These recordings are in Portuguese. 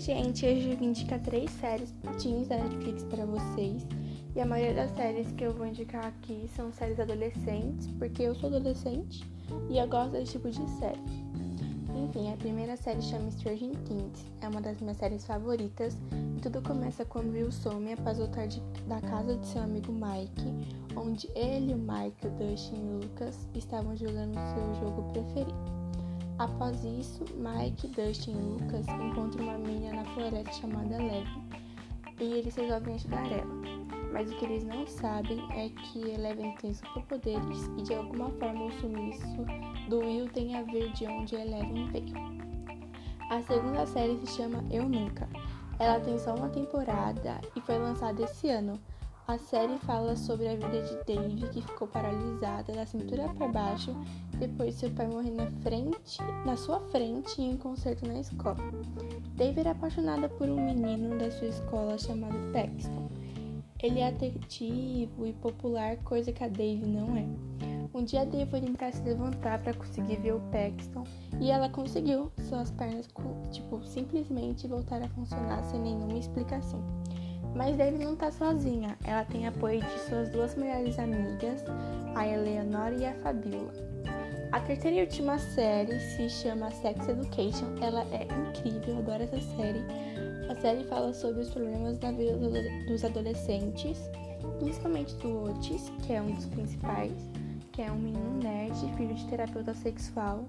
gente, hoje eu vim indicar três séries teens da Netflix para vocês. E a maioria das séries que eu vou indicar aqui são séries adolescentes, porque eu sou adolescente e eu gosto desse tipo de série. Enfim, a primeira série chama Stranger Things, é uma das minhas séries favoritas tudo começa quando Will some após voltar de, da casa de seu amigo Mike, onde ele, o Mike, o Dustin e o Lucas estavam jogando seu jogo preferido. Após isso, Mike, Dustin e Lucas encontram uma menina na floresta chamada Eleven e eles resolvem ajudar ela. Mas o que eles não sabem é que Eleven tem superpoderes e de alguma forma o sumiço do Will tem a ver de onde Eleven veio. A segunda série se chama Eu Nunca. Ela tem só uma temporada e foi lançada esse ano. A série fala sobre a vida de Dave, que ficou paralisada da cintura para baixo depois de seu pai morrer na frente, na sua frente em um concerto na escola. Dave era apaixonada por um menino da sua escola chamado Paxton. Ele é atrativo e popular, coisa que a Dave não é. Um dia Dave foi tentar se levantar para conseguir ver o Paxton e ela conseguiu. Suas pernas, tipo, simplesmente voltaram a funcionar sem nenhuma explicação. Mas Dave não tá sozinha, ela tem apoio de suas duas melhores amigas, a Eleanor e a Fabiola. A terceira e última série se chama Sex Education, ela é incrível, eu adoro essa série. A série fala sobre os problemas da vida dos adolescentes, principalmente do Otis, que é um dos principais, que é um menino nerd, filho de terapeuta sexual,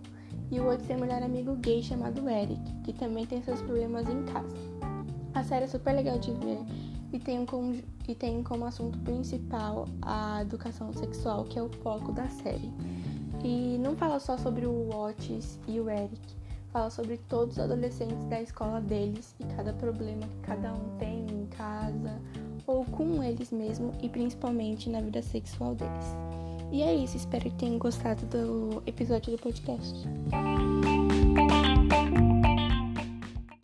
e o Otis tem um melhor amigo gay chamado Eric, que também tem seus problemas em casa. A série é super legal de ver e tem, como, e tem como assunto principal a educação sexual, que é o foco da série. E não fala só sobre o Otis e o Eric, fala sobre todos os adolescentes da escola deles e cada problema que cada um tem em casa ou com eles mesmo e principalmente na vida sexual deles. E é isso, espero que tenham gostado do episódio do podcast.